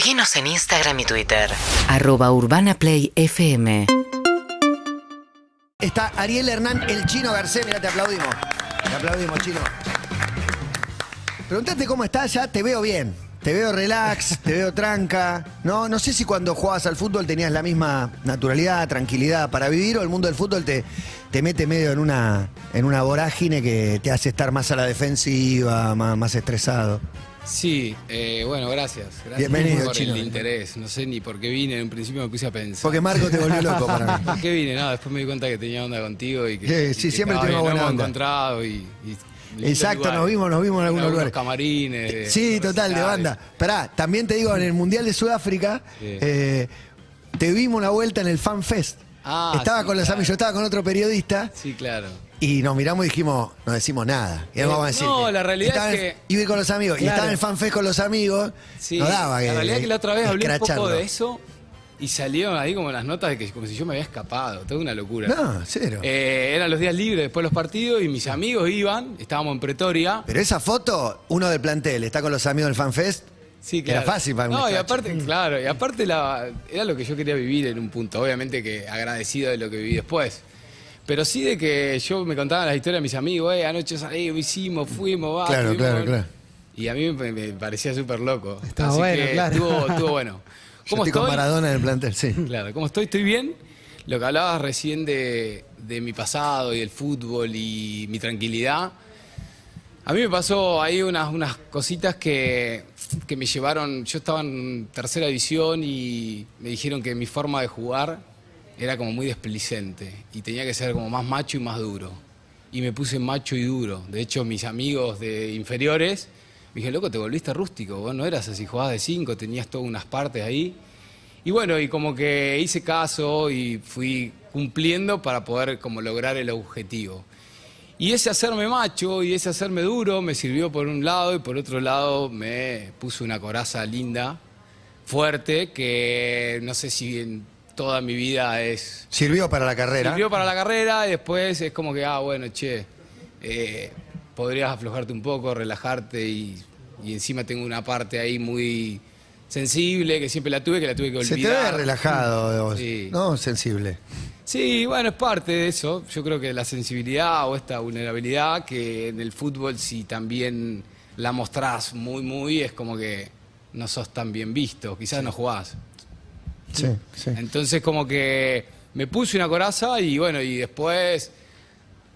Seguinos en Instagram y Twitter. arroba urbanaplayfm Está Ariel Hernán, el chino Garcés. Mira, te aplaudimos. Te aplaudimos, chino. Preguntate cómo estás, ya te veo bien. Te veo relax, te veo tranca. No, no sé si cuando jugabas al fútbol tenías la misma naturalidad, tranquilidad para vivir o el mundo del fútbol te, te mete medio en una, en una vorágine que te hace estar más a la defensiva, más, más estresado. Sí, eh, bueno, gracias. gracias Bienvenido, por Chino. el interés. No sé ni por qué vine, en un principio me puse a pensar. Porque Marco te volvió loco para mí. ¿Por qué vine? No, después me di cuenta que tenía onda contigo y que, Sí, y sí, que siempre buena nos hemos onda. encontrado y, Exacto, nos vimos, nos vimos en algunos lugares. camarines. de- Sí, total, de banda. Pará, también te digo, en el Mundial de Sudáfrica, Sí. eh, te vimos una vuelta en el Fan Fest. Ah, estaba sí, con los claro. amigos, yo estaba con otro periodista Sí, claro. Y nos miramos y dijimos, no decimos nada. Y Eh, vamos a decir. no, la realidad estaba es en- que- Iba con los amigos y Claro. estaba en el Fan Fest con los amigos. Sí, no daba que. la realidad es que la otra vez hablé un poco de eso y salieron ahí como las notas de que como si yo me había escapado. Toda una locura. No, cero. Eh, eran los días libres después de los partidos y mis amigos iban, estábamos en Pretoria. Pero esa foto, uno del plantel, está con los amigos del Fan Fest. Sí, Era fácil para un No, y aparte, claro, y aparte la, era lo que yo quería vivir en un punto. Obviamente que agradecido de lo que viví después. Pero sí de que yo me contaban las historias de mis amigos, eh, anoche salimos, hicimos, fuimos, va. Claro, claro, con-". claro. Y a mí me, me parecía súper loco. Está Así bueno, que claro. Estuvo, estuvo bueno. Yo ¿Cómo estoy con? Maradona en el plantel, sí. Claro, ¿cómo estoy? Estoy bien. Lo que hablabas recién de, de mi pasado y el fútbol y mi tranquilidad. A mí me pasó ahí unas, unas cositas que, que me llevaron. Yo estaba en tercera división y me dijeron que mi forma de jugar era como muy desplicente y tenía que ser como más macho y más duro. Y me puse macho y duro. De hecho, mis amigos de inferiores me dijeron, loco, te volviste rústico. Vos no eras así, jugabas de cinco, tenías todas unas partes ahí. Y bueno, y como que hice caso y fui cumpliendo para poder como lograr el objetivo. Y ese hacerme macho y ese hacerme duro me sirvió por un lado y por otro lado me puso una coraza linda, fuerte, que no sé si toda mi vida es... Sirvió para la carrera. Sirvió para la carrera y después es como que, ah, bueno, che, eh, podrías aflojarte un poco, relajarte y, y encima tengo una parte ahí muy sensible que siempre la tuve, que la tuve que Se olvidar. te ve relajado, Sí. ¿no? Sensible. Sí, bueno, es parte de eso. Yo creo que la sensibilidad o esta vulnerabilidad, que en el fútbol si también la mostrás muy, muy, es como que no sos tan bien visto, quizás no jugás. Sí, sí. Entonces como que me puse una coraza y bueno, y después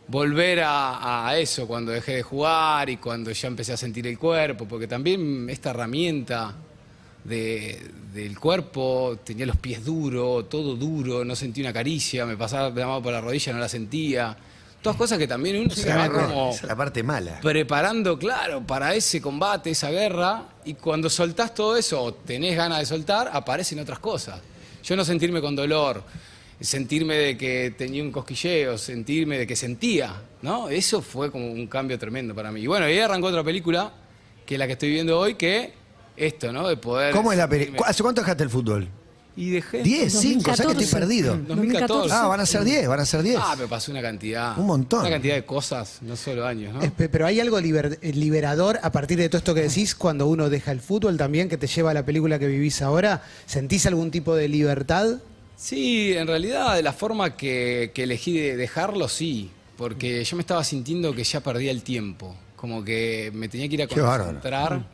volver a, a eso cuando dejé de jugar y cuando ya empecé a sentir el cuerpo, porque también esta herramienta de- del cuerpo, tenía los pies duros, todo duro, no sentí una caricia, me pasaba la mano por la rodilla, no la sentía. Todas cosas que también uno se va como Esa es la parte mala. preparando, claro, para ese combate, esa guerra, y cuando soltás todo eso, o tenés ganas de soltar, aparecen otras cosas. Yo no sentirme con dolor, sentirme de que tenía un cosquilleo, sentirme de que sentía, ¿no? Eso fue como un cambio tremendo para mí. Y bueno, ahí arrancó otra película, que es la que estoy viendo hoy, que esto, ¿no? De poder... ¿Cómo es la película? ¿Hace cuánto dejaste el fútbol? Y dejé... 10, 5, o sea que estoy 2014. perdido. 2014. Ah, van a ser 10, van a ser 10. Ah, me pasó una cantidad. Un montón. Una cantidad de cosas, no solo años, ¿no? Pero hay algo liber- eh, liberador a partir de todo esto que decís cuando uno deja el fútbol también, que te lleva a la película que vivís ahora. ¿Sentís algún tipo de libertad? Sí, en realidad de la forma que, que elegí de dejarlo, sí, porque yo me estaba sintiendo que ya perdía el tiempo, como que me tenía que ir a concentrar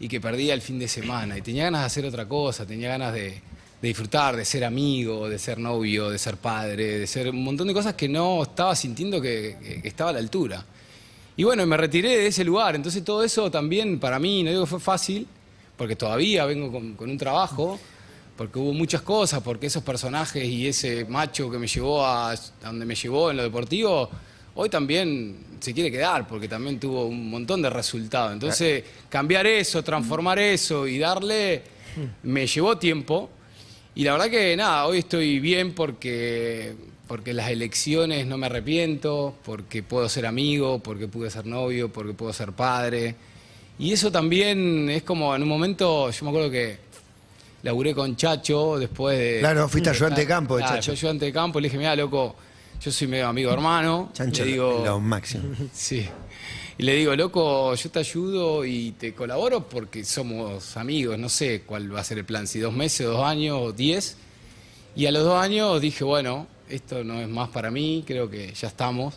y que perdía el fin de semana y tenía ganas de hacer otra cosa, tenía ganas de, de disfrutar, de ser amigo, de ser novio, de ser padre, de ser un montón de cosas que no estaba sintiendo que, estaba a la altura. Y bueno, me retiré de ese lugar, entonces todo eso también para mí, no digo que fue fácil, porque todavía vengo con, con un trabajo, porque hubo muchas cosas, porque esos personajes y ese macho que me llevó a, a donde me llevó en lo deportivo, hoy también se quiere quedar, porque también tuvo un montón de resultados. Entonces, cambiar eso, transformar eso y darle, me llevó tiempo. Y la verdad que nada, hoy estoy bien porque, porque las elecciones no me arrepiento, porque puedo ser amigo, porque pude ser novio, porque puedo ser padre. Y eso también es como en un momento, yo me acuerdo que laburé con Chacho después de... Claro, fuiste ayudante de campo de Claro, Chacho. Yo ayudante de campo, le dije, mira, loco, yo soy medio amigo hermano. Chancho, le digo, lo máximo. Sí. Y le digo, loco, yo te ayudo y te colaboro porque somos amigos, no sé cuál va a ser el plan, si dos meses, dos años diez. Y a los dos años dije, bueno, esto no es más para mí, creo que ya estamos.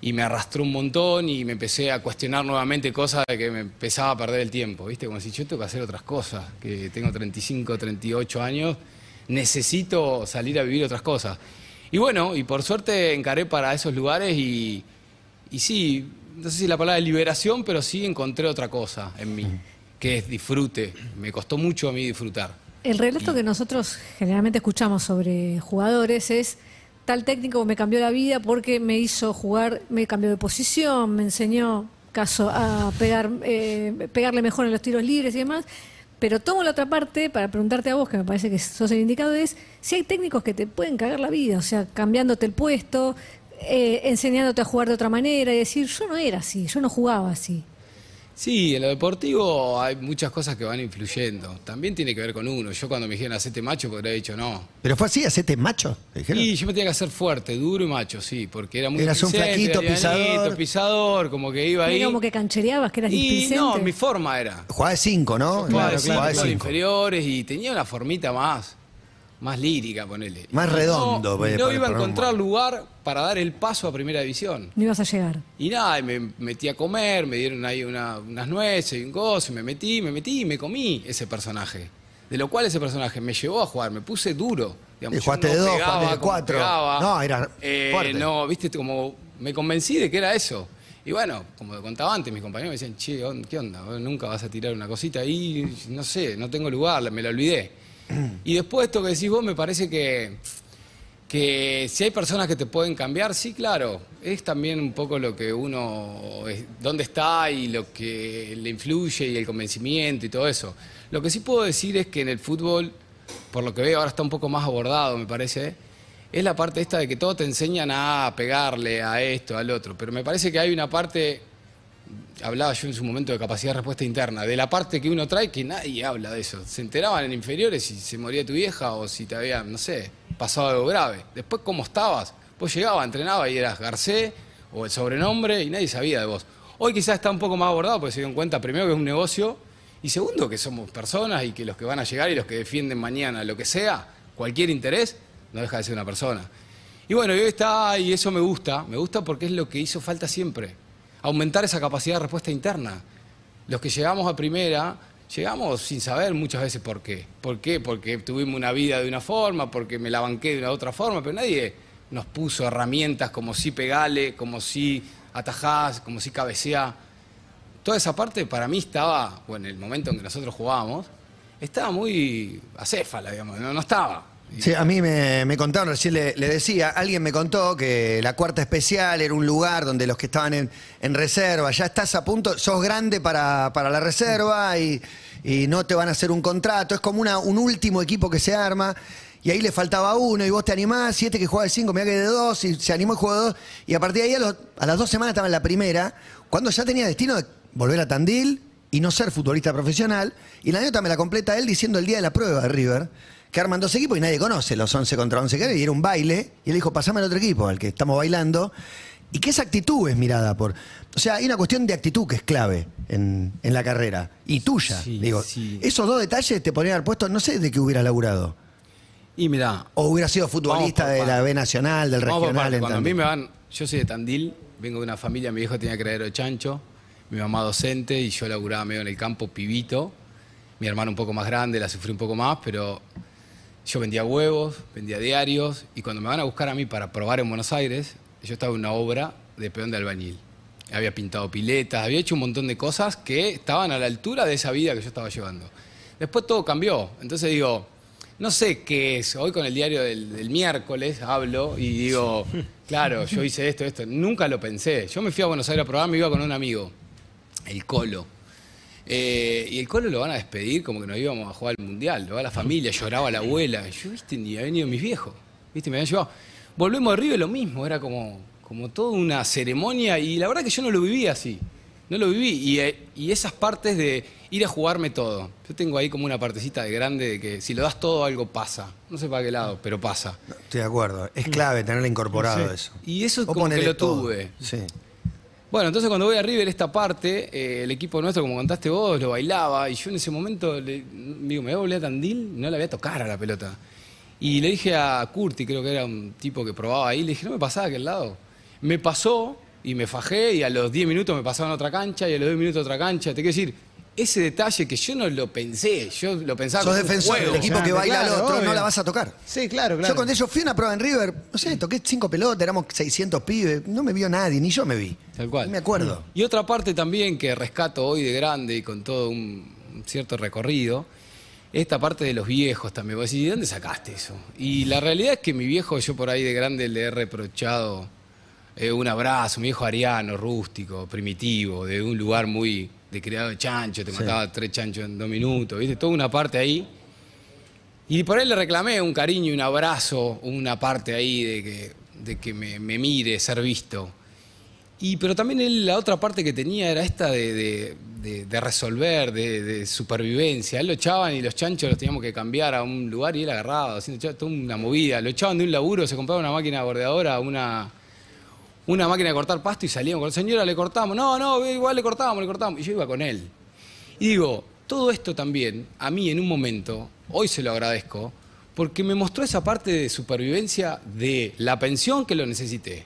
Y me arrastró un montón y me empecé a cuestionar nuevamente cosas de que me empezaba a perder el tiempo, ¿viste? Como si yo tengo que hacer otras cosas, que tengo 35, 38 años, necesito salir a vivir otras cosas. Y bueno, y por suerte encaré para esos lugares y, y sí, no sé si la palabra liberación, pero sí encontré otra cosa en mí, que es disfrute. Me costó mucho a mí disfrutar. El relato que nosotros generalmente escuchamos sobre jugadores es tal técnico me cambió la vida porque me hizo jugar, me cambió de posición, me enseñó caso a pegar, eh, pegarle mejor en los tiros libres y demás. Pero tomo la otra parte para preguntarte a vos, que me parece que sos el indicado, es si hay técnicos que te pueden cagar la vida, o sea, cambiándote el puesto, eh, enseñándote a jugar de otra manera y decir, yo no era así, yo no jugaba así. Sí, en lo deportivo hay muchas cosas que van influyendo. También tiene que ver con uno. Yo cuando me dijeron hacete macho podría haber dicho no. Pero fue así, hacete macho. Y yo me tenía que hacer fuerte, duro y macho, sí, porque era muy Eras un flaquito, pisador. pisador, como que iba ahí. Era como que canchereabas, que eras y displicente. no, mi forma era. Jugaba de cinco, ¿no? Jugaba de Jugaba de cinco, cinco. inferiores y tenía una formita más, más lírica, ponele. Más redondo, No, eh, no para- iba a para un- encontrar lugar para dar el paso a primera división. No ibas a llegar. Y nada, y me metí a comer, me dieron ahí una- unas nueces y un gozo, y me metí, me metí y me comí ese personaje. De lo cual ese personaje me llevó a jugar, me puse duro. Digamos, Y jugaste de dos, jugaste de cuatro. pegaba. No, era Eh, fuerte. No, viste, como me convencí de que era eso. Y bueno, como te contaba antes, mis compañeros me decían, che, ¿qué onda? Vos Nunca vas a tirar una cosita ahí, no sé, no tengo lugar, me la olvidé. Y después esto que decís vos, me parece que que si hay personas que te pueden cambiar, sí, claro. Es también un poco lo que uno, es- dónde está y lo que le influye y el convencimiento y todo eso. Lo que sí puedo decir es que en el fútbol, por lo que veo ahora está un poco más abordado, me parece, es la parte esta de que todo te enseñan a pegarle a esto, al otro. Pero me parece que hay una parte, hablaba yo en su momento de capacidad de respuesta interna, de la parte que uno trae que nadie habla de eso. Se enteraban en inferiores si se moría tu vieja o si te había, no sé, pasado algo grave. Después, ¿cómo estabas? Vos llegabas, entrenabas y eras Garcé o el sobrenombre y nadie sabía de vos. Hoy quizás está un poco más abordado porque se dieron cuenta, primero, que es un negocio y segundo, que somos personas y que los que van a llegar y los que defienden mañana lo que sea, cualquier interés, no deja de ser una persona. Y bueno, y hoy está, y eso me gusta, me gusta porque es lo que hizo falta siempre, aumentar esa capacidad de respuesta interna. Los que llegamos a primera, llegamos sin saber muchas veces por qué. ¿Por qué? Porque tuvimos una vida de una forma, porque me la banqué de una otra forma, pero nadie nos puso herramientas como si pegale, como si atajás, como si cabeceá. Toda esa parte para mí estaba, bueno, en el momento en que nosotros jugábamos, estaba muy acéfala, digamos, no estaba. Sí, a mí me, me contaron, recién le, decía, alguien me contó que la cuarta especial era un lugar donde los que estaban en, en reserva, ya estás a punto, sos grande para, para la reserva y, y no te van a hacer un contrato, es como una, un último equipo que se arma. Y ahí le faltaba uno y vos te animás, siete que juega de cinco, me que de dos, y se animó y jugó de dos. Y a partir de ahí a, las dos semanas estaba en la primera, cuando ya tenía destino de volver a Tandil y no ser futbolista profesional. Y la nota me la completa él diciendo el día de la prueba de River, que arman dos equipos y nadie conoce los 11 contra 11 que era, y era un baile. Y él dijo, pasame al otro equipo, al que estamos bailando. Y que esa actitud es mirada por... O sea, hay una cuestión de actitud que es clave en, en la carrera. Y tuya, Sí, digo. sí. Esos dos detalles te podrían haber puesto, no sé de qué hubieras laburado. Y mirá, O hubiera sido futbolista de la. B Nacional, del Vamos regional. en Cuando a mí me van, yo soy de Tandil, vengo de una familia, mi viejo tenía criadero de chancho, mi mamá docente y yo laburaba medio en el campo pibito. Mi hermano un poco más grande, la sufrí un poco más, pero yo vendía huevos, vendía diarios y cuando me van a buscar a mí para probar en Buenos Aires, yo estaba en una obra de peón de albañil. Había pintado piletas, había hecho un montón de cosas que estaban a la altura de esa vida que yo estaba llevando. Después todo cambió. Entonces digo, no sé qué es. Hoy con el diario del, del miércoles hablo y digo, claro, yo hice esto, esto. Nunca lo pensé. Yo me fui a Buenos Aires a probar, me iba con un amigo, el Colo. Eh, y el Colo lo van a despedir como que nos íbamos a jugar al Mundial. Lo va la familia, lloraba la abuela. Yo, viste, ni había venido mis viejos. Viste, me habían llevado. Volvemos de River lo mismo, era como, como toda una ceremonia. Y la verdad que yo no lo viví así. No lo viví. Y, eh, y esas partes de ir a jugarme todo. Yo tengo ahí como una partecita de grande de que si lo das todo algo pasa. No sé para qué lado, pero pasa. Estoy de acuerdo. Es clave tenerlo incorporado eso. Y eso es Vos como que lo todo. tuve. Sí. Bueno, entonces cuando voy a River, esta parte, eh, el equipo nuestro, como contaste vos, lo bailaba. Y yo en ese momento, le, digo, me voy a volver a Tandil, no la voy a tocar a la pelota. Y le dije a Curti, creo que era un tipo que probaba ahí, le dije, no me pasaba a aquel lado. Me pasó y me fajé y a los 10 minutos me pasaban otra cancha y a los 10 minutos otra cancha. Te quiero decir, ese detalle que yo no lo pensé, yo lo pensaba Sos como un defensor juego. del equipo que Claro, baila al claro, otro, no obvio. la vas a tocar. Sí, claro, claro. Yo cuando yo fui a una prueba en River, no sé, toqué cinco pelotas, éramos 600 pibes, no me vio nadie, ni yo me vi. Tal cual. No me acuerdo. Y otra parte también que rescato hoy de grande y con todo un, un cierto recorrido, esta parte de los viejos también. Vos decís, ¿de dónde sacaste eso? Y la realidad es que mi viejo, yo por ahí de grande le he reprochado eh, un abrazo, mi viejo ariano, rústico, primitivo, de un lugar muy de criado de chancho, te mataba tres chanchos en dos minutos, ¿viste? Toda una parte ahí. Y por ahí le reclamé un cariño, un abrazo, una parte ahí de que, de que me, me mire, ser visto. Y, pero también él, la otra parte que tenía era esta de, de- de- de resolver, de, supervivencia. Él lo echaban y los chanchos los teníamos que cambiar a un lugar y él agarraba, haciendo toda una movida. Lo echaban de un laburo, se compraba una máquina bordeadora, una, una máquina de cortar pasto y salíamos con la señora, le cortamos. No, no, igual le cortábamos, le cortábamos. Y yo iba con él. Y digo, todo esto también, a mí en un momento, hoy se lo agradezco, porque me mostró esa parte de supervivencia de la pensión que lo necesité,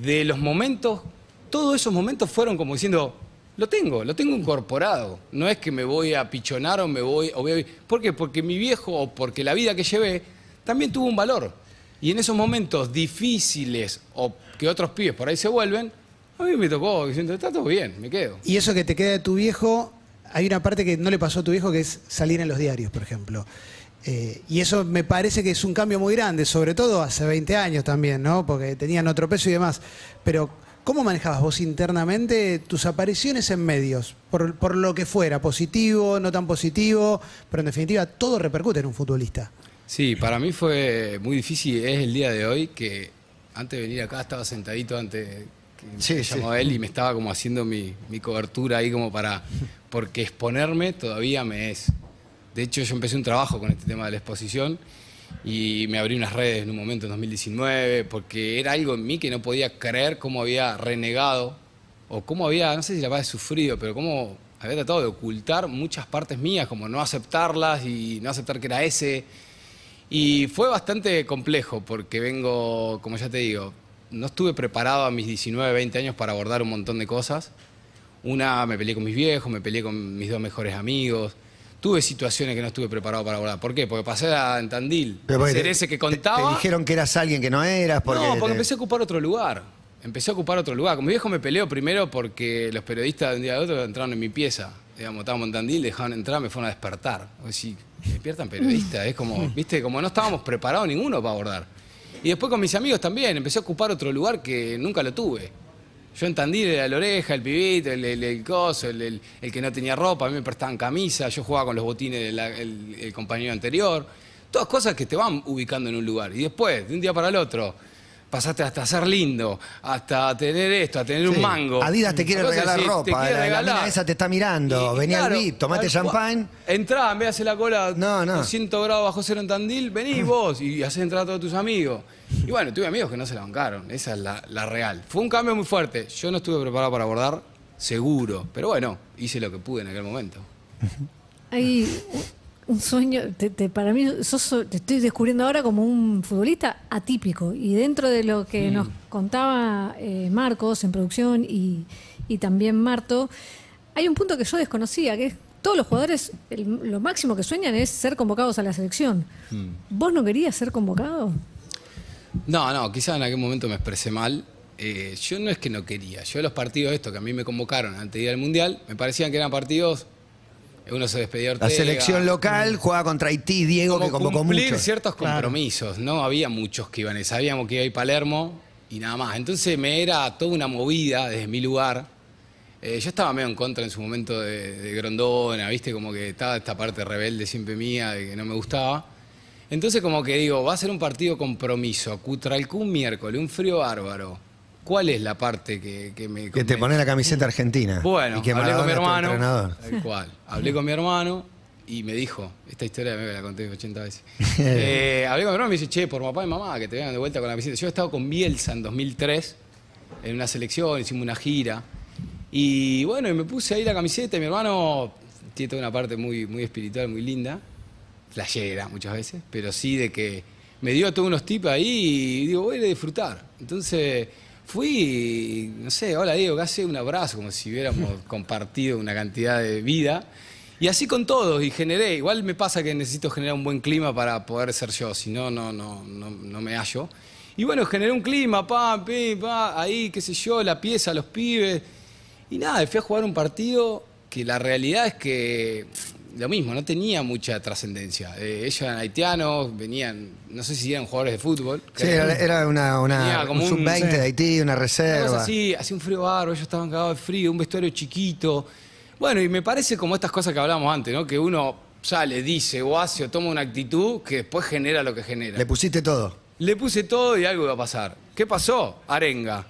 de los momentos, todos esos momentos fueron como diciendo, lo tengo, lo tengo incorporado. No es que me voy a pichonar o me voy, o voy. ¿Por qué? Porque mi viejo o porque la vida que llevé también tuvo un valor. Y en esos momentos difíciles o que otros pibes por ahí se vuelven, a mí me tocó diciendo, está todo bien, me quedo. Y eso que te queda de tu viejo, hay una parte que no le pasó a tu viejo que es salir en los diarios, por ejemplo. Eh, y eso me parece que es un cambio muy grande, sobre todo hace 20 años también, ¿no? Porque tenían otro peso y demás. Pero, ¿cómo manejabas vos internamente tus apariciones en medios? Por, por lo que fuera, positivo, no tan positivo, pero en definitiva todo repercute en un futbolista. Sí, para mí fue muy difícil. Es el día de hoy que antes de venir acá estaba sentadito antes que Sí, me sí. llamó él y me estaba como haciendo mi, mi cobertura ahí como para... Porque exponerme todavía me es. De hecho, yo empecé un trabajo con este tema de la exposición y me abrí unas redes en un momento en 2019 porque era algo en mí que no podía creer cómo había renegado o cómo había, no sé si la había sufrido, pero cómo había tratado de ocultar muchas partes mías, como no aceptarlas y no aceptar que era ese. Y fue bastante complejo porque vengo, como ya te digo, no estuve preparado a mis 19, 20 años para abordar un montón de cosas. Una, me peleé con mis viejos, me peleé con mis dos mejores amigos. Tuve situaciones que no estuve preparado para abordar. ¿Por qué? Porque pasé a, en Tandil, ser te- ese que contaba. Te, dijeron que eras alguien que no eras. Porque no, porque te- empecé a ocupar otro lugar. Empecé a ocupar otro lugar. Con mi viejo me peleó primero porque los periodistas de un día al otro entraron en mi pieza. Digamos, estábamos en Tandil, dejaron entrar, me fueron a despertar. O decir, despiertan periodistas. Es como, viste, como no estábamos preparados ninguno para abordar. Y después con mis amigos también, empecé a ocupar otro lugar que nunca lo tuve. Yo en Tandil era la oreja, el pibito, el, el, el coso, el, el- que no tenía ropa, a mí me prestaban camisa, yo jugaba con los botines del el, el compañero anterior. Todas cosas que te van ubicando en un lugar. Y después, de un día para el otro, pasaste hasta ser lindo, hasta tener esto, a tener Sí. un mango. Adidas te quiere Entonces, regalar sí, te ropa, quiere la- la regalar. mina esa te está mirando, vení al VIP, tomate champagne. Entrá, en vez de hacer la cola No, no. 200 grados bajo cero en Tandil, vení vos y hacés entrar a todos tus amigos. Y bueno, tuve amigos que no se la bancaron, esa es la, la real. Fue un cambio muy fuerte. Yo no estuve preparado para abordar, seguro. Pero bueno, hice lo que pude en aquel momento. Hay un sueño, te- te- para mí sos- te estoy descubriendo ahora como un futbolista atípico. Y dentro de lo que nos contaba eh, Marcos en producción y, y también Marto, hay un punto que yo desconocía, que es todos los jugadores, el- lo máximo que sueñan es ser convocados a la selección. ¿Vos no querías ser convocado? No, no, quizás en aquel momento me expresé mal. Eh, yo no es que no quería. Yo los partidos estos que a mí me convocaron antes de ir al Mundial, me parecían que eran partidos... Uno se despedía de La Ortega, selección local jugaba contra Haití, Diego, que como convocó cumplir mucho. ciertos compromisos. No había muchos que iban. Sabíamos que iba a ir Palermo y nada más. Entonces me era toda una movida desde mi lugar. Eh, yo estaba medio en contra en su momento de, de Grondona, ¿viste? Como que estaba esta parte rebelde siempre mía, de que no me gustaba. Entonces como que digo, va a ser un partido compromiso. Cutralcú un miércoles, un frío bárbaro. ¿Cuál es la parte que, que me... Que te pone la camiseta argentina. Bueno, y que hablé con mi hermano. entrenador. Tal cual. Hablé con mi hermano y me dijo, esta historia me la conté 80 veces. Eh, hablé con mi hermano y me dice, che, por papá y mamá, que te vengan de vuelta con la visita. Yo he estado con Bielsa en 2003 en una selección, hicimos una gira. Y bueno, y me puse ahí la camiseta y mi hermano tiene toda una parte muy, muy espiritual, muy linda, flashera muchas veces, pero sí de que me dio todos unos tips ahí y digo, voy a ir a disfrutar. Entonces fui, no sé, hola Diego, casi un abrazo, como si hubiéramos compartido una cantidad de vida. Y así con todos, y generé, igual me pasa que necesito generar un buen clima para poder ser yo, si no, no, no, no, no me hallo. Y bueno, generé un clima, pam, pim, pam, ahí, qué sé yo, la pieza, los pibes. Y nada, fui a jugar un partido que la realidad es que lo mismo, no tenía mucha trascendencia. Eh, ellos eran haitianos, venían, no sé si eran jugadores de fútbol. Sí, era, era una, una como un un- sub-20 de Haití, una Una reserva. así, hacía un frío bárbaro, ellos estaban cagados de frío, un vestuario chiquito. Bueno, y me parece como estas cosas que hablábamos antes, ¿no? Que uno sale, dice o hace o toma una actitud que después genera lo que genera. Le pusiste todo. Le puse todo y algo iba a pasar. ¿Qué pasó? Arenga.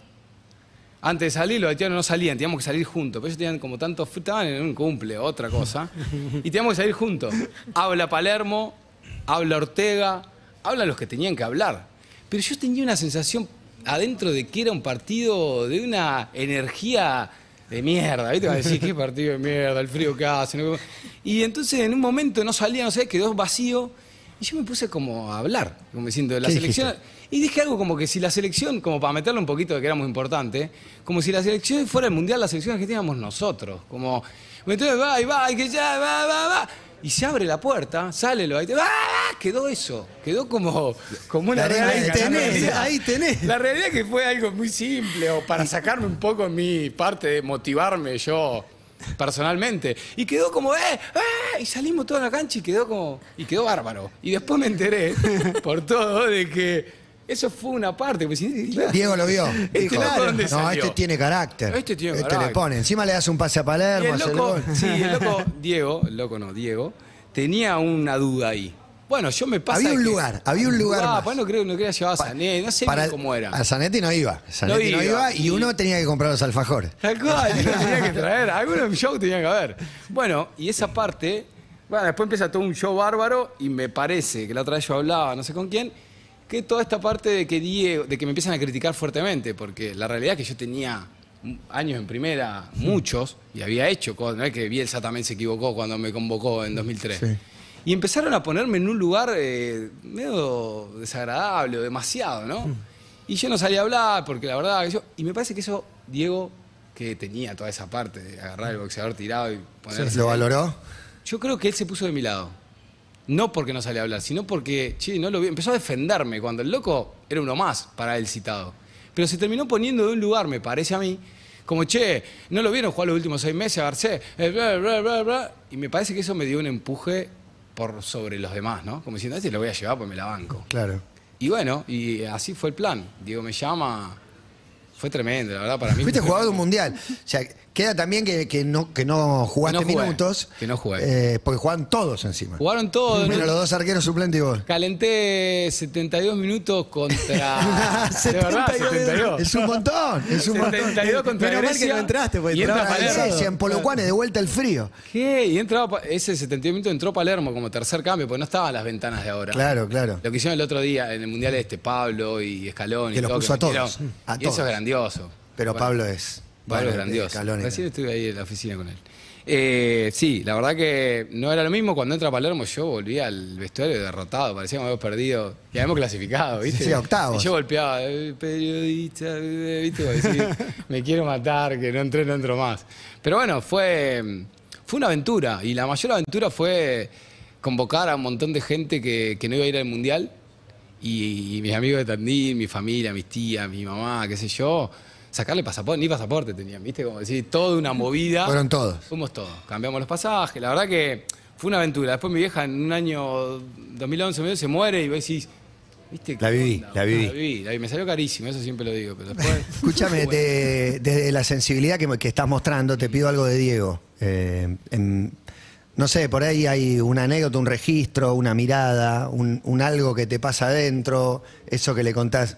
Antes de salir, los haitianos no salían, teníamos que salir juntos. Pero ellos tenían como tanto. Estaban en un cumple, otra cosa. Y teníamos que salir juntos. Habla Palermo, habla Ortega, hablan los que tenían que hablar. Pero yo tenía una sensación adentro de que era un partido de una energía de mierda. ¿Viste? Va a decir, qué partido de mierda, el frío que hace. ¿no? Y entonces en un momento no salía, no sé, quedó vacío. Y yo me puse como a hablar, como diciendo, la ¿Qué selección. dijiste? Y dije algo como que si la selección, como para meterle un poquito de que era muy importante, como si la selección fuera el mundial, la selección argentina éramos nosotros. Como, entonces va y va, y que ya va, va, va. Y se abre la puerta, sale lo ahí, va, va, quedó eso, quedó como, como una realidad. La tenés, ahí tenés. La realidad es que fue algo muy simple, o para sacarme un poco mi parte de motivarme yo personalmente. Y quedó como, ¡eh! ¡eh! Y salimos toda la cancha y quedó como. Y quedó bárbaro. Y después me enteré, por todo, de que eso fue una parte. Pues, si- Diego lo vio. Este Dijo, loco, ¿dónde no, salió? este tiene carácter. Este tiene le carácter". pone. Encima le das un pase a Palermo, el loco, sí, el loco, Diego, el loco no, Diego, tenía una duda ahí. Bueno, yo me pasa. Había un que- lugar, había un lugar Ah, pues no creo no quería llevar a Sané, no sé Para cómo era. A Zanetti no iba. Zanetti no, No iba, y y- uno tenía que comprar los alfajores. Tal cual, tenía que traer. Algunos show tenía que haber. Bueno, y esa parte, bueno, después empieza todo un show bárbaro y me parece que la otra vez yo hablaba, no sé con quién, que toda esta parte de que Diego, de que me empiezan a criticar fuertemente, porque la realidad es que yo tenía años en primera, muchos, y había hecho cosas, no es que Bielsa también se equivocó cuando me convocó en 2003. Sí. Y empezaron a ponerme en un lugar eh, medio desagradable o demasiado, ¿no? Y yo no salía a hablar porque la verdad yo... Y me parece que eso, Diego, que tenía toda esa parte de agarrar el boxeador tirado y ponerse... ¿Lo valoró? Yo creo que él se puso de mi lado. No porque no salía a hablar, sino porque, che, no lo vi. Empezó a defenderme cuando el loco era uno más para él citado. Pero se terminó poniendo de un lugar, me parece a mí, como, che, no lo vieron jugar los últimos seis meses a Garcés. eh, bla, bla, bla, bla. Y me parece que eso me dio un empuje por sobre los demás, ¿no? Como diciendo, este lo voy a llevar pues me la banco. Claro. Y bueno, y así fue el plan. Diego me llama. Fue tremendo, la verdad, para mí. Fuiste jugador de un mundial. O sea, queda también que, que no, que no jugaste Que no jugué, minutos. que no jugué. eh, porque jugaban todos encima. Jugaron todos. Menos ¿no? los dos arqueros suplentes y vos. Calenté 72 minutos contra. de verdad, 72. 72. Es un montón, es un montón. 72 contra Menos mal que no entraste, porque y entraba Palermo. Grecia, en Polocuane, de vuelta el frío. ¿Qué? Y entraba, ese 72 minutos entró Palermo como tercer cambio, porque no estaban las ventanas de ahora. Claro, claro. Lo que hicieron el otro día en el Mundial este, Pablo y Escalón. Que y los todo, puso a todos, a y todos. eso es grandioso. Pero Bueno, Pablo es. Pablo es grandioso. Recién estuve ahí en la oficina con él. Eh, sí, la verdad que no era lo mismo. Cuando entra Palermo, yo volví al vestuario derrotado. Parecía que habíamos perdido. Y habíamos clasificado, ¿viste? Sí, octavos. Y yo golpeaba, "Eh, periodista, eh", ¿viste? Decir, me quiero matar, que no entré, no entro más. Pero bueno, fue, fue una aventura. Y la mayor aventura fue convocar a un montón de gente que, que no iba a ir al mundial. Y, y mis amigos de Tandil, mi familia, mis tías, mi mamá, qué sé yo, sacarle pasaporte, ni pasaporte tenían, ¿viste? Como decir, toda una movida. Fueron todos. Fuimos todos, cambiamos los pasajes, la verdad que fue una aventura. Después mi vieja en un año 2011 medio se muere y vos decís, ¿viste? La viví, onda? la viví. La viví, la viví. Me salió carísimo, eso siempre lo digo, pero después... Escúchame, de- desde la sensibilidad que, que estás mostrando, te pido algo de Diego. Eh, en- no sé, por ahí hay una anécdota, un registro, una mirada, un, un algo que te pasa adentro, eso que le contás,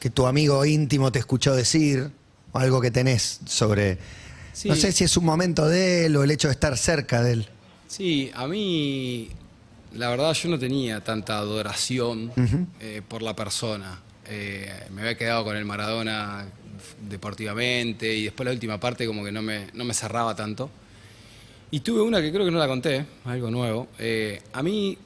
que, tu amigo íntimo te escuchó decir, o algo que tenés sobre... Sí. No sé si es un momento de él o el hecho de estar cerca de él. Sí, a mí, la verdad, yo no tenía tanta adoración eh, por la persona. Eh, me había quedado con el Maradona deportivamente y después la última parte como que no me, no me cerraba tanto. Y tuve una que creo que no la conté, algo nuevo. Eh, a mí,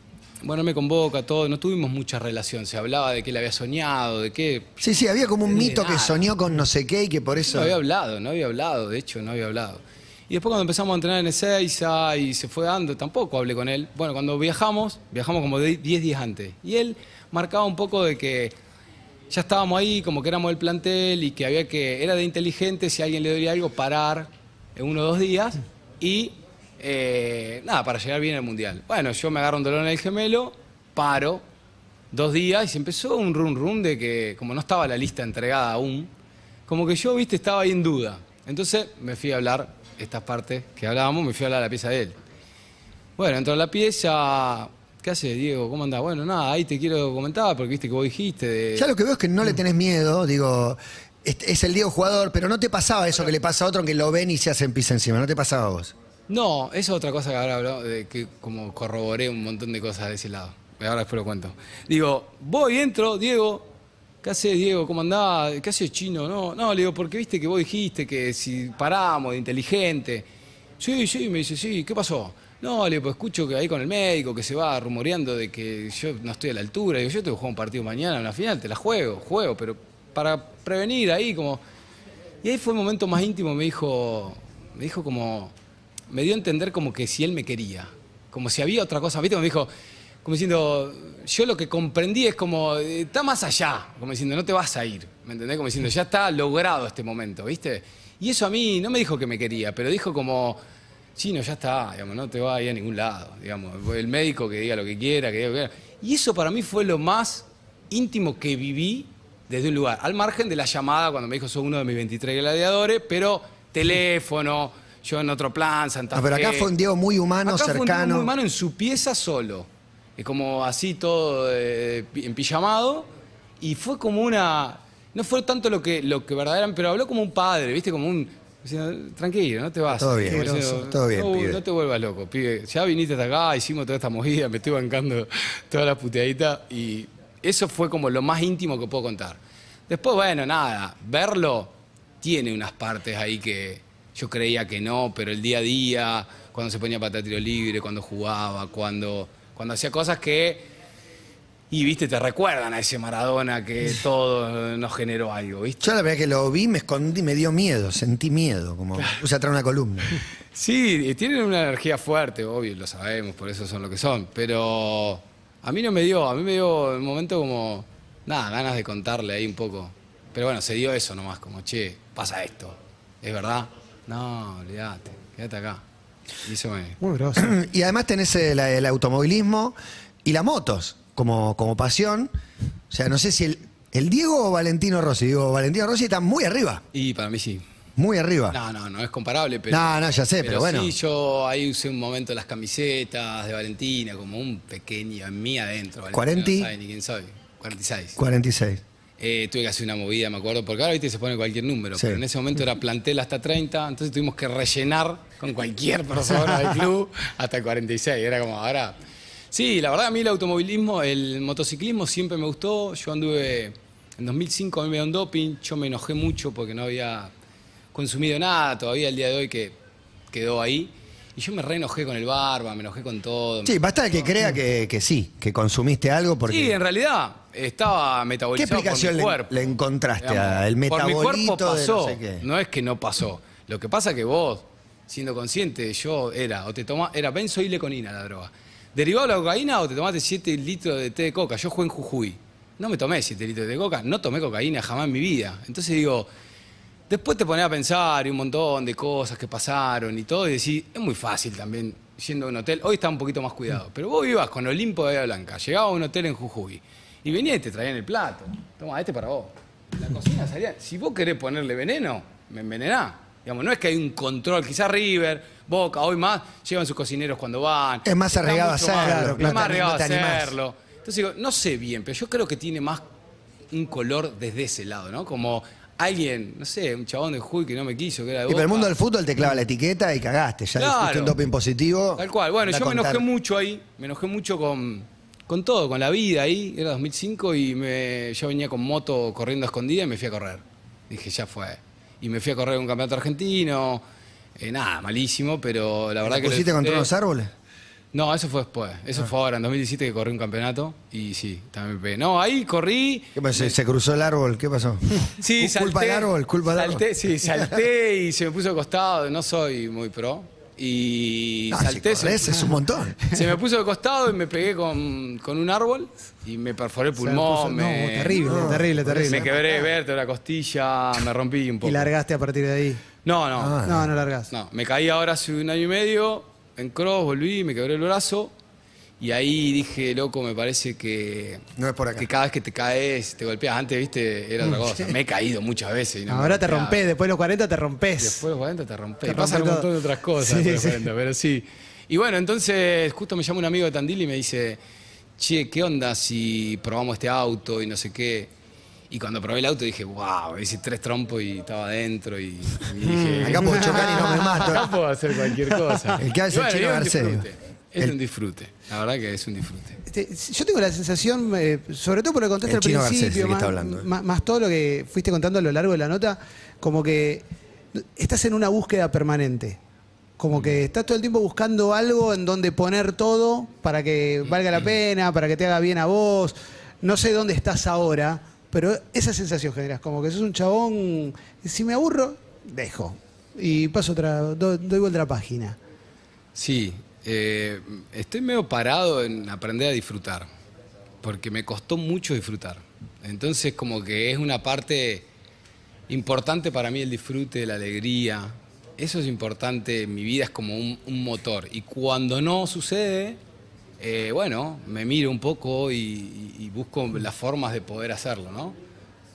bueno, me convoca todo, no tuvimos mucha relación, se hablaba de que él había soñado, de que... Sí, sí, había como un mito que soñó con no sé qué y que por eso. No había hablado, no había hablado, de hecho, no había hablado. Y después cuando empezamos a entrenar en Ezeiza y se fue dando, tampoco hablé con él. Bueno, cuando viajamos, viajamos como de- 10 días antes. Y él marcaba un poco de que ya estábamos ahí, como que éramos el plantel y que había que, era de inteligente, si a alguien le dolía algo, parar en uno o dos días y eh, nada, para llegar bien al Mundial. Bueno, yo me agarro un dolor en el gemelo, paro dos días y se empezó un run run de que como no estaba la lista entregada aún, como que yo, viste, estaba ahí en duda. Entonces me fui a hablar, estas partes que hablábamos, me fui a hablar a la pieza de él. Bueno, entró a la pieza, ¿qué hace Diego? ¿Cómo andás? Bueno, nada, ahí te quiero comentar porque viste que vos dijiste de... Ya lo que veo es que no le tenés miedo, digo, es, es el Diego jugador, pero no te pasaba eso que le pasa a otro que lo ven y se hacen pis encima, no te pasaba a vos. No, eso es otra cosa que ahora hablo, de que como corroboré un montón de cosas de ese lado. Ahora después lo cuento. Digo, voy, entro, Diego, ¿qué haces, Diego? ¿Cómo andás? ¿Qué haces, chino? No, no, le digo, porque viste que vos dijiste que si paramos de inteligente. Sí, sí, me dice, sí, ¿qué pasó? No, le digo, pues escucho que ahí con el médico que se va rumoreando de que yo no estoy a la altura. Digo, yo tengo que jugar un partido mañana, una final, te la juego, juego, pero para prevenir ahí como... Y ahí fue el momento más íntimo, me dijo, me dijo como, me dio a entender como que si él me quería, como si había otra cosa, ¿viste? Como me dijo, como diciendo, yo lo que comprendí es como, está más allá, como diciendo, no te vas a ir, ¿me entendés? Como diciendo, ya está logrado este momento, ¿viste? Y eso a mí no me dijo que me quería, pero dijo como, chino, ya está, digamos, no te va a ir a ningún lado, digamos, el médico que diga lo que quiera, que diga lo que quiera. Y eso para mí fue lo más íntimo que viví desde un lugar, al margen de la llamada cuando me dijo, sos uno de mis 23 gladiadores, pero teléfono, yo en otro plan, Santa No, pero acá Fe. fue un Diego muy humano, Acá fue un cercano. muy humano en su pieza solo. Es como así todo eh, en pijamado. Y fue como una. No fue tanto lo que, lo que verdaderamente. Pero habló como un padre, ¿viste? Como un. diciendo, tranquilo, no te vas. Todo bien, diciendo, todo bien, no, pibe". no te vuelvas loco, pibe. Ya viniste hasta acá, hicimos toda esta movida, me estoy bancando todas las puteaditas. Y eso fue como lo más íntimo que puedo contar. Después, bueno, nada, verlo tiene unas partes ahí que yo creía que no, pero el día a día, cuando se ponía para tiro libre, cuando jugaba, cuando, cuando hacía cosas que, y viste, te recuerdan a ese Maradona que todo nos generó algo, ¿viste? Yo la verdad que lo vi, me escondí, me dio miedo, sentí miedo, como puse atrás una columna. Sí, tienen una energía fuerte, obvio, lo sabemos, por eso son lo que son, pero a mí no me dio, a mí me dio un momento como, nada, ganas de contarle ahí un poco. Pero bueno, se dio eso nomás, como, che, pasa esto, ¿es verdad? No, olvídate, quédate acá. Y eso me... Muy grosso. Y además tenés el, el automovilismo y las motos como, como pasión. O sea, no sé si el, el Diego o Valentino Rossi. Digo, Valentino Rossi está muy arriba, Y para mí sí. muy arriba. No, no, no es comparable, pero... No, no, ya sé, pero bueno. Sí, yo ahí usé un momento las camisetas de Valentina, como un pequeño en mí adentro. Valentina, 40. No sabe ni quién soy. 46. 46. Eh, tuve que hacer una movida, me acuerdo, porque ahora viste se pone cualquier número, Sí. pero en ese momento era plantel hasta 30, entonces tuvimos que rellenar con cualquier persona del club hasta el 46. Era como ahora. Sí, la verdad a mí el automovilismo, el motociclismo siempre me gustó. Yo anduve en 2005 a mí me dio un doping, yo me enojé mucho porque no había consumido nada, todavía el día de hoy que quedó ahí. Y yo me re enojé con el barba, me enojé con todo. Sí, basta el que crea que, que sí, que consumiste algo porque... Sí, en realidad estaba ¿Qué metabolizado por explicación mi le, cuerpo. le encontraste Digamos, al por mi metabolito cuerpo de pasó, no sé qué? no es que no pasó. Lo que pasa que vos, siendo consciente, yo era, o te tomás, era benzoileconina la droga. Derivado de la cocaína o te tomaste 7 litros de té de coca. Yo jugué en Jujuy. No me tomé 7 litros de té de coca, no tomé cocaína jamás en mi vida. Entonces digo, después te pones a pensar y un montón de cosas que pasaron y todo, y decís, es muy fácil también yendo a un hotel. Hoy está un poquito más cuidado, pero vos ibas con Olimpo de Bahía Blanca, llegabas a un hotel en Jujuy y venía y te traían el plato. Toma, este para vos. La cocina salía. Si vos querés ponerle veneno, me envenená. Digamos, no es que hay un control, quizás River, Boca, hoy más, llevan sus cocineros cuando van. Es más arriesgado hacerlo, más- claro, es más arriesgado no hacerlo. Entonces digo, no sé bien, pero yo creo que tiene más un color desde ese lado, ¿no? Como alguien, no sé, un chabón de Jujuy que no me quiso, que era de Y pero el Boca. mundo del fútbol te clava la etiqueta y cagaste. Ya Claro. fuiste un doping positivo. Tal cual. Bueno, anda yo a me enojé mucho ahí, me enojé mucho con, con todo, con la vida ahí, era 2005 y me, yo venía con moto corriendo a escondida y me fui a correr. Dije, ya fue. Y me fui a correr un campeonato argentino. eh, nada, malísimo, pero la verdad que. lo ¿Pusiste contra disfruté. unos árboles? No, eso fue después. Ah. Eso fue ahora, en 2017 que corrí un campeonato. Y sí, también me pegué. No, ahí corrí. ¿Qué pasó? ¿Se, se cruzó el árbol? ¿Qué pasó? Sí, Cu- Culpa salté, del árbol, culpa del árbol. salté, Sí, salté y se me puso de costado. No soy muy pro. Y No, salté. si corres, es un montón. Se me puso de costado y me pegué con, con un árbol y me perforé el Se me pulmón. no, me, terrible, no, terrible, terrible. me quebré vértebra, costilla, me rompí un poco. Y largaste a partir de ahí. No, no, Ah. No, no largás. no. Me caí ahora hace un año y medio en cross, volví, me quebré el brazo. Y ahí dije, loco, me parece que, No es por acá. que cada vez que te caes, te golpeas. Antes, viste, era otra cosa. Me he caído muchas veces. y no me Ahora te rompés, después de los 40 te rompés. Después de los 40 te rompes. Te pasan un montón de otras cosas Sí, después de los sí. 40, pero sí. Y bueno, entonces justo me llama un amigo de Tandil y me dice, che, ¿qué onda si probamos este auto y no sé qué? Y cuando probé el auto dije, wow, hice tres trompos y estaba adentro y, y dije... Acá puedo chocar y no me mato. Acá puedo hacer cualquier cosa. El que hace Y bueno, el chino y es un Garcés. disfrute. Es El- un disfrute. La verdad que es un disfrute. Este, Yo tengo la sensación, eh, sobre todo por lo que contaste El al Chino Garcés principio, es el que más, está hablando, eh. más- más todo lo que fuiste contando a lo largo de la nota, como que estás en una búsqueda permanente. Como que estás todo el tiempo buscando algo en donde poner todo para que valga la pena, para que te haga bien a vos. No sé dónde estás ahora, pero esa sensación generas, como que sos un chabón, si me aburro, dejo. Y paso otra, do- doy vuelta a la página. Sí, eh, estoy medio parado en aprender a disfrutar, porque me costó mucho disfrutar. Entonces como que es una parte importante para mí el disfrute, la alegría. Eso es importante mi vida, es como un motor. Y cuando no sucede, eh, bueno, me miro un poco y, y- y busco las formas de poder hacerlo, ¿no?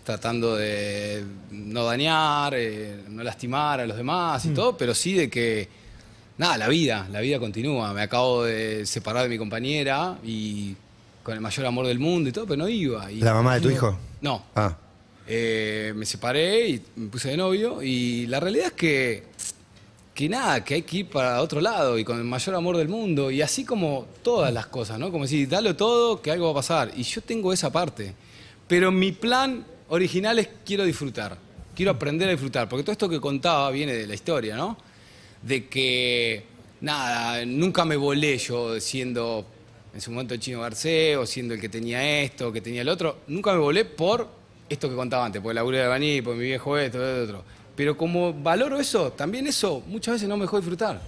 Tratando de no dañar, eh, no lastimar a los demás y todo, pero sí de que Nada, la vida, la vida continúa. Me acabo de separar de mi compañera y con el mayor amor del mundo y todo, pero no iba. Y- ¿La mamá de tu hijo? No. Ah. Eh, me separé y me puse de novio y la realidad es que, que nada, que hay que ir para otro lado y con el mayor amor del mundo y así como todas las cosas, ¿no? Como decir, dalo todo que algo va a pasar. Y yo tengo esa parte. Pero mi plan original es quiero disfrutar, quiero aprender a disfrutar, porque todo esto que contaba viene de la historia, ¿no? De que, nada, nunca me volé yo siendo en su momento el chino Garcés o siendo el que tenía esto, que tenía el otro, nunca me volé por esto que contaba antes, por la laburé de Baní, por mi viejo esto, esto, otro. Pero como valoro eso, también eso muchas veces no me dejó disfrutar.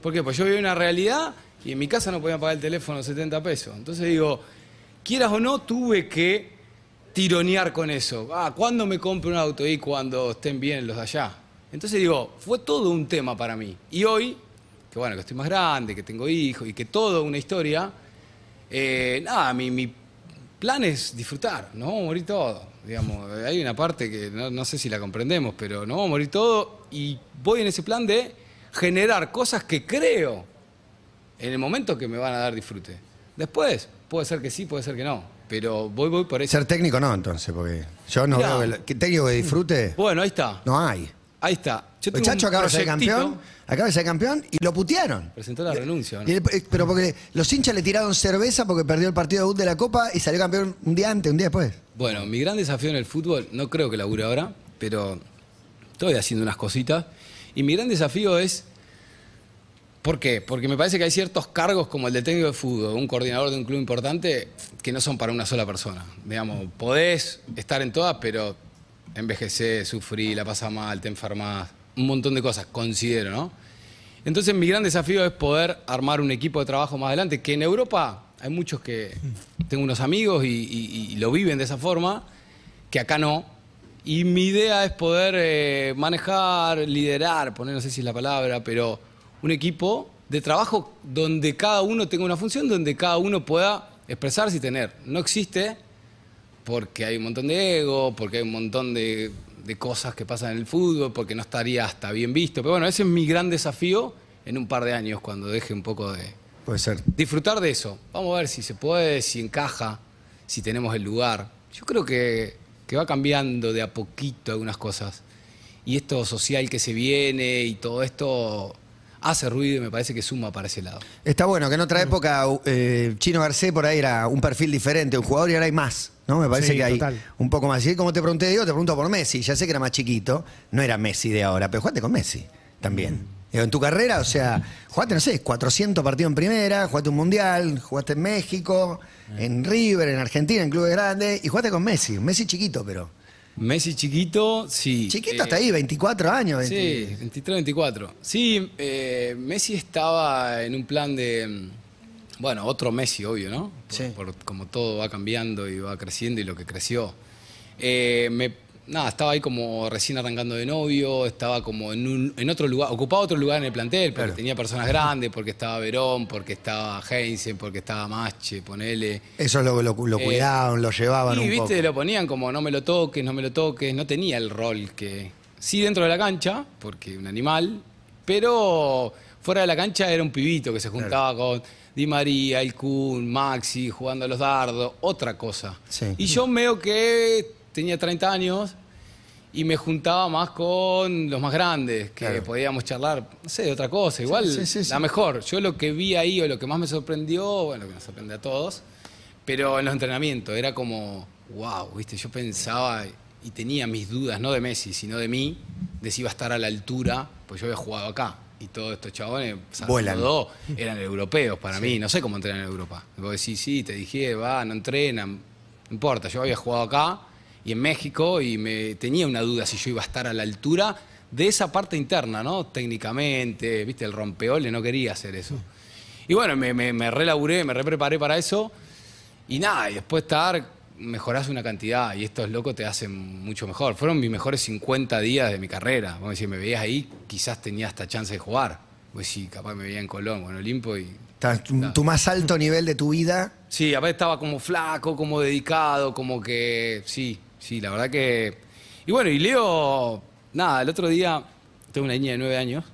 ¿Por qué? Pues yo vivía una realidad y en mi casa no podían pagar el teléfono 70 pesos. Entonces digo, quieras o no, tuve que tironear con eso. Ah, ¿cuándo me compro un auto? Y cuando estén bien los de allá. Entonces digo, fue todo un tema para mí. Y hoy, que bueno, que estoy más grande, que tengo hijos y que todo una historia, eh, nada, mi, mi plan es disfrutar, a morir todos. Digamos, hay una parte que no, no sé si la comprendemos, pero nos vamos a morir todos y voy en ese plan de generar cosas que creo en el momento que me van a dar disfrute. Después, puede ser que sí, puede ser que no, pero voy, voy por eso. Ser técnico no, entonces, porque yo no Mirá. veo que técnico que disfrute. Bueno, ahí está, No hay. ahí está. Yo El Chacho acaba de ser campeón, acaba de ser campeón y lo putearon. Presentó la renuncia, ¿o no? Y el- eh, pero porque los hinchas le tiraron cerveza porque perdió el partido de debut de la Copa y salió campeón un día antes, un día después. Bueno, mi gran desafío en el fútbol, no creo que labure ahora, pero estoy haciendo unas cositas. Y mi gran desafío es. ¿Por qué? Porque me parece que hay ciertos cargos como el de técnico de fútbol, un coordinador de un club importante, que no son para una sola persona. Digamos, podés estar en todas, pero envejecés, sufrí, la pasás mal, te enfermás, un montón de cosas, considero, ¿no? Entonces mi gran desafío es poder armar un equipo de trabajo más adelante, que en Europa hay muchos que tengo unos amigos y, lo viven de esa forma, que acá no. Y mi idea es poder eh, manejar, liderar, poner, no sé si es la palabra, pero un equipo de trabajo donde cada uno tenga una función, donde cada uno pueda expresarse y tener. No existe porque hay un montón de ego, porque hay un montón de, de cosas que pasan en el fútbol, porque no estaría hasta bien visto. Pero bueno, ese es mi gran desafío en un par de años, cuando deje un poco de Puede ser. disfrutar de eso. Vamos a ver si se puede, si encaja, si tenemos el lugar. Yo creo que, que va cambiando de a poquito algunas cosas. Y esto social que se viene y todo esto hace ruido y me parece que suma para ese lado. Está bueno que en otra época eh, Chino Garcés por ahí era un perfil diferente, un jugador y ahora hay más. ¿No? Me parece Sí, que hay total. un poco más. Y como te pregunté, Diego, te pregunto por Messi. Ya sé que era más chiquito, no era Messi de ahora, pero jugaste con Messi también. Mm. Digo, En tu carrera, o sea, jugaste, no sé, 400 partidos en primera, jugaste un mundial, jugaste en México, Eh. en River, en Argentina, en clubes grandes, y jugaste con Messi. Messi chiquito, pero. Messi chiquito, sí. Chiquito Eh, hasta ahí, 24 años. 20. Sí, 23, 24. Sí, eh, Messi estaba en un plan de. Bueno, otro Messi, obvio, ¿no? Por, Sí. por como todo va cambiando y va creciendo y lo que creció. Eh, me- nada, estaba ahí como recién arrancando de novio, estaba como en, un, en otro lugar, ocupaba otro lugar en el plantel, porque Claro. tenía personas grandes, porque estaba Verón, porque estaba Heinzen, porque estaba Mache, ponele. Eso es lo que lo, lo Eh, cuidaban, lo llevaban y un viste, poco. lo ponían como no me lo toques, no me lo toques, no tenía el rol que. Sí, dentro de la cancha, porque un animal, pero fuera de la cancha era un pibito que se juntaba con Di María, el Kun, Maxi, jugando a los dardos, otra cosa. Sí. Y yo veo que tenía 30 años y me juntaba más con los más grandes, que Claro. podíamos charlar, no sé, de otra cosa, igual, sí, sí, sí. la mejor. Yo lo que vi ahí o lo que más me sorprendió, bueno, que nos sorprende a todos, pero en los entrenamientos era como, wow, viste, yo pensaba y tenía mis dudas, no de Messi, sino de mí, de si iba a estar a la altura, pues yo había jugado acá. Y todos estos chabones, Vuelan. dos, eran europeos para mí. No sé cómo entrenan en Europa. Vos decís, sí, te dije, va, no entrenan. No importa, yo había jugado acá y en México y me tenía una duda si yo iba a estar a la altura de esa parte interna, ¿no? Técnicamente, viste, el rompeole no quería hacer eso. Y bueno, me, me, me relaburé, me repreparé para eso. Y nada, y después estar, mejorás una cantidad y estos locos te hacen mucho mejor. Fueron mis mejores 50 días de mi carrera. Vamos a decir, me veías ahí, quizás tenía hasta chance de jugar. Pues sí, capaz me veía en Colón, bueno, Olimpo y... Tu, tu más alto nivel de tu vida. Sí, aparte estaba como flaco, como dedicado, como que... Sí, sí, la verdad que... Y bueno, y Leo, nada, el otro día, tengo una niña de nueve años,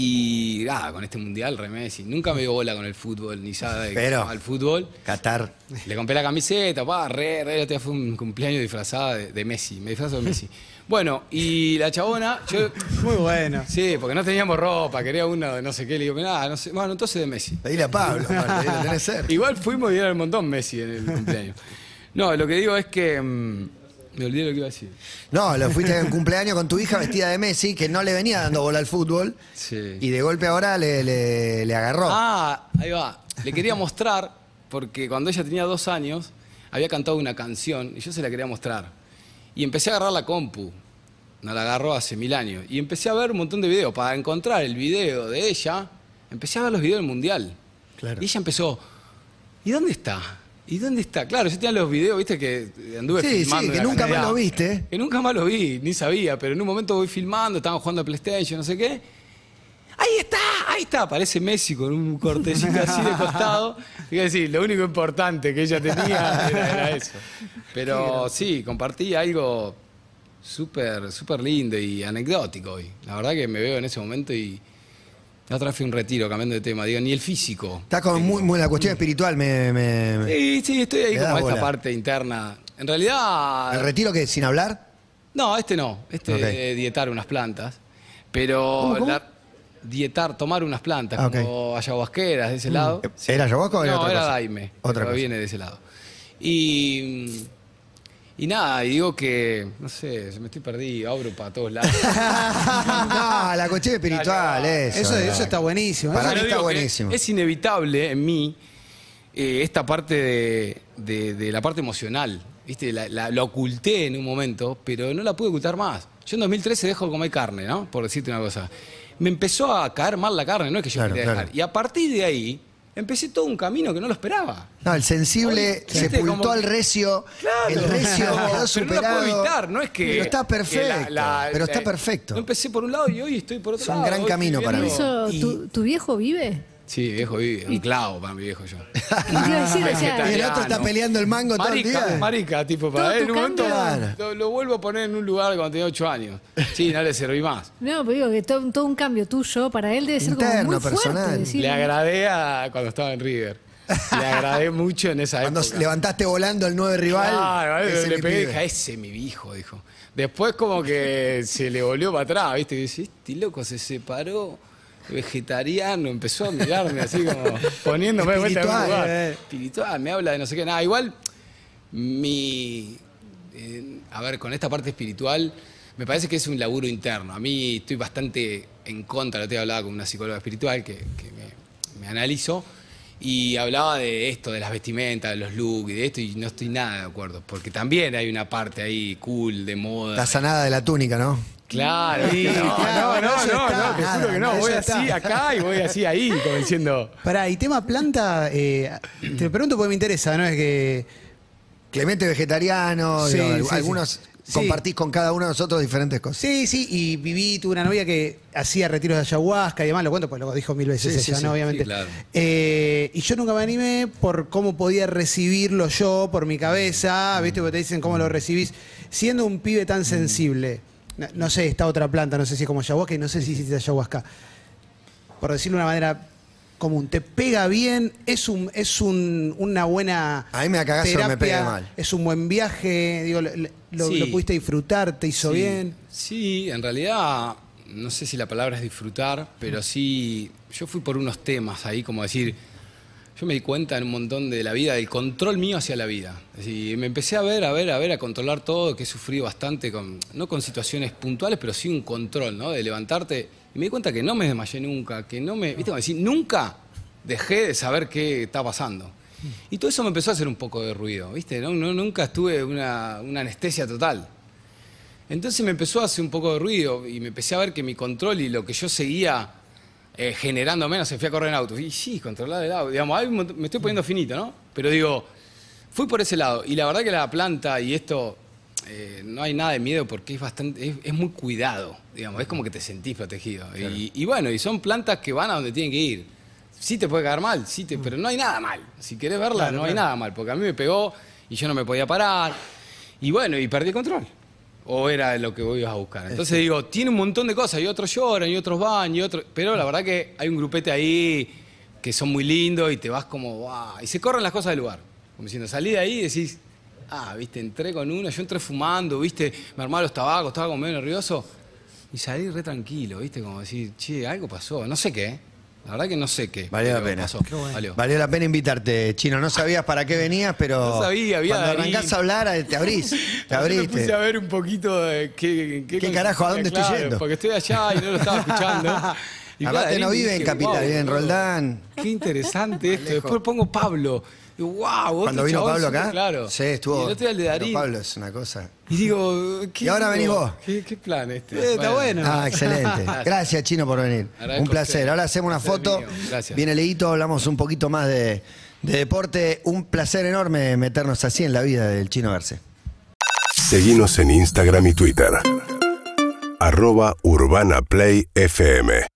y nada, con este mundial, re Messi. Nunca me dio bola con el fútbol, ni sabe Pero- al fútbol. Qatar. Le compré la camiseta, pa, re, re, el otro día fue un cumpleaños disfrazada de, de Messi, me disfrazo de Messi. Bueno, y la chabona, yo, Muy bueno. sí, porque no teníamos ropa, quería una de no sé qué, le digo, nada, no sé, bueno, entonces de Messi. Pedile a Pablo, tenés cerca. Igual fuimos y era un montón Messi en el cumpleaños. No, lo que digo es que, mm, me olvidé lo que iba a decir. No, lo fuiste en cumpleaños con tu hija vestida de Messi, que no le venía dando bola al fútbol. Sí. Y de golpe ahora le, le- le agarró. Ah, ahí va. Le quería mostrar, porque cuando ella tenía dos años, había cantado una canción y yo se la quería mostrar. Y empecé a agarrar la compu. No la agarró hace mil años. Y empecé a ver un montón de videos. Para encontrar el video de ella, empecé a ver los videos del Mundial. Claro. Y ella empezó, ¿y dónde está? ¿Y dónde está? Claro, yo tenía los videos, viste, que anduve Sí, filmando. sí, que nunca más lo viste. Que nunca más lo vi, ni sabía, pero en un momento voy filmando, estaban jugando a PlayStation, no sé qué. Ahí está, ahí está, aparece Messi con un cortecito así de costado. Quiero decir, lo único importante que ella tenía era, era eso. Pero sí, compartí algo súper, súper lindo y anecdótico hoy. La verdad que me veo en ese momento y la otra vez fui a un retiro, cambiando de tema, digo, ni el físico. Está con muy, muy la cuestión espiritual, me, Sí, sí, estoy ahí como esta parte interna. En realidad... ¿El retiro que sin hablar? No, este no. Este Ok. eh, dietar unas plantas. Pero ¿Cómo, cómo? la- dietar, tomar unas plantas, Ah, ok. como ayahuasqueras de ese lado. Eh, ¿Era ayahuasca o era no, otra era cosa? daime. Otra cosa. viene de ese lado. Y, y nada, y digo que, no sé, se me estoy perdido, abro para todos lados. no, la cuestión espiritual, eso. Eso, no. eso está buenísimo. Para mí está buenísimo. Es inevitable en mí eh, esta parte de, de- de la parte emocional. ¿Viste? La, la- la oculté en un momento, pero no la pude ocultar más. Yo en 2013 dejo de comer carne, ¿no? Por decirte una cosa. Me empezó a caer mal la carne, no es que yo Claro, quería claro. dejar. Y a partir de ahí, empecé todo un camino que no lo esperaba. No, el sensible Oye, sepultó Como al recio. Claro. El recio Pero quedó no superado. la puedo evitar, no es que. Pero está perfecto. la- la- pero está perfecto. No empecé por un lado y hoy estoy por otro Es un lado. gran Hoy estoy camino para mí. Eso, Y- ¿tu, tu viejo vive? Sí, viejo vive. Un clavo para mi viejo yo. ¿Qué te iba a decir? O sea, Y el otro está peleando el mango todo el marica, día. Marica, tipo, para él en un momento tocando. lo, lo vuelvo a poner en un lugar cuando tenía 8 años. Sí, no le serví más. no, pero digo que todo, todo un cambio tuyo para él debe ser como Interno, muy fuerte. personal. decir, Le agradé a cuando estaba en River. Le agradé mucho en esa Cuando época. levantaste volando al nueve rival. Claro, ese le mi pegué y dije, "A ese mi hijo, dijo. Después como que se le volvió para atrás, ¿viste? Y dice, este loco se separó, vegetariano, empezó a mirarme así como poniéndome de vuelta en un Espiritual, lugar. eh. Espiritual, me habla de no sé qué. Nada, igual mi. eh, a ver, con esta parte espiritual, me parece que es un laburo interno. A mí estoy bastante en contra, lo te hablaba con una psicóloga espiritual que, que me, me analizo. Y hablaba de esto, de las vestimentas, de los looks y de esto, y no estoy nada de acuerdo, porque también hay una parte ahí cool, de moda. La sanada de la túnica, ¿no? Claro, Sí, no, claro, no, no, no, está. no, te juro que no, voy así está. acá y voy así ahí, como diciendo. Pará, y tema planta, eh, te lo pregunto porque me interesa, ¿no? Es que. Clemente vegetariano, Sí, digo, sí, sí. algunos compartís con cada uno de nosotros diferentes cosas. Sí, sí, y viví, tuve una novia que hacía retiros de ayahuasca y demás, lo cuento, pues lo dijo mil veces ella. ¿no? Obviamente. Claro. Eh, y yo nunca me animé por cómo podía recibirlo yo, por mi cabeza, ¿viste? Porque te dicen cómo lo recibís. Siendo un pibe tan sensible, no, no sé, está otra planta, no sé si es como ayahuasca y no sé si hiciste ayahuasca. Por decirlo de una manera común, te pega bien, es un es un, una buena A mí me cagazo, terapia, me pega mal. es un buen viaje, digo, lo, lo- Sí. lo pudiste disfrutar, te hizo Sí, bien. Sí, en realidad, no sé si la palabra es disfrutar, pero sí, yo fui por unos temas ahí, como decir, yo me di cuenta en un montón de la vida, del control mío hacia la vida. Decir, me empecé a ver, a ver, a ver, a controlar todo, que he sufrido bastante, con, no con situaciones puntuales, pero sí un control, ¿no? De levantarte. Y me di cuenta que no me desmayé nunca, que no me, viste, como nunca dejé de saber qué está pasando. Y todo eso me empezó a hacer un poco de ruido, ¿viste? No- nunca estuve una, una anestesia total. Entonces me empezó a hacer un poco de ruido y me empecé a ver que mi control y lo que yo seguía eh, generando menos, se fui a correr en auto. Y sí, controlar el auto. Digamos, mont- me estoy poniendo finito, ¿no? Pero digo, fui por ese lado. Y la verdad que la planta y esto, eh, no hay nada de miedo porque es bastante, es, es muy cuidado, digamos, es como que te sentís protegido. Y, y bueno, y son plantas que van a donde tienen que ir. Sí te puede caer mal, sí te, pero no hay nada mal. Si querés verla, Claro, no hay nada mal, porque a mí me pegó y yo no me podía parar. Y bueno, y perdí el control. O era lo que vos ibas a buscar. Entonces digo, tiene un montón de cosas, y otros lloran, y otros van, y otros. Pero la verdad que hay un grupete ahí que son muy lindos y te vas como, wow. Y se corren las cosas del lugar. Como diciendo, salí de ahí y decís, ah, viste, entré con una, yo entré fumando, viste, me armaba los tabacos, estaba como medio nervioso. Y salí re tranquilo, viste, como decir, che, algo pasó, no sé qué. La verdad que no sé qué. Valió la pero pena. Pasó, valió. Valió la pena invitarte, Chino. No sabías para qué venías, pero. No sabía, había Cuando Darín. arrancás a hablar, eh, te abrís. Te Yo me puse abriste. a ver un poquito de qué, ¿Qué carajo, a dónde estoy Claro, yendo? Porque estoy allá y no lo estaba escuchando. Y Aparte no vive en dije, Capital, "Wow, vive en boludo, Roldán". Qué interesante esto. Después pongo Pablo. Y wow, Cuando vino Pablo acá. Claro. Sí, estuvo. Y el otro día el de pero Darín. Pablo es una cosa. Y digo, ¿qué Y ahora digo? venís vos. ¿Qué, qué plan este? Eh, está bueno. Ah, excelente. Gracias, Chino, por venir. Agradezco Un a placer. ustedes. Ahora hacemos una Placer foto. mío. Gracias. Viene Leito, hablamos un poquito más de, de deporte. Un placer enorme meternos así en la vida del Chino Verse. Seguimos en Instagram y Twitter. Arroba Urbana Play FM.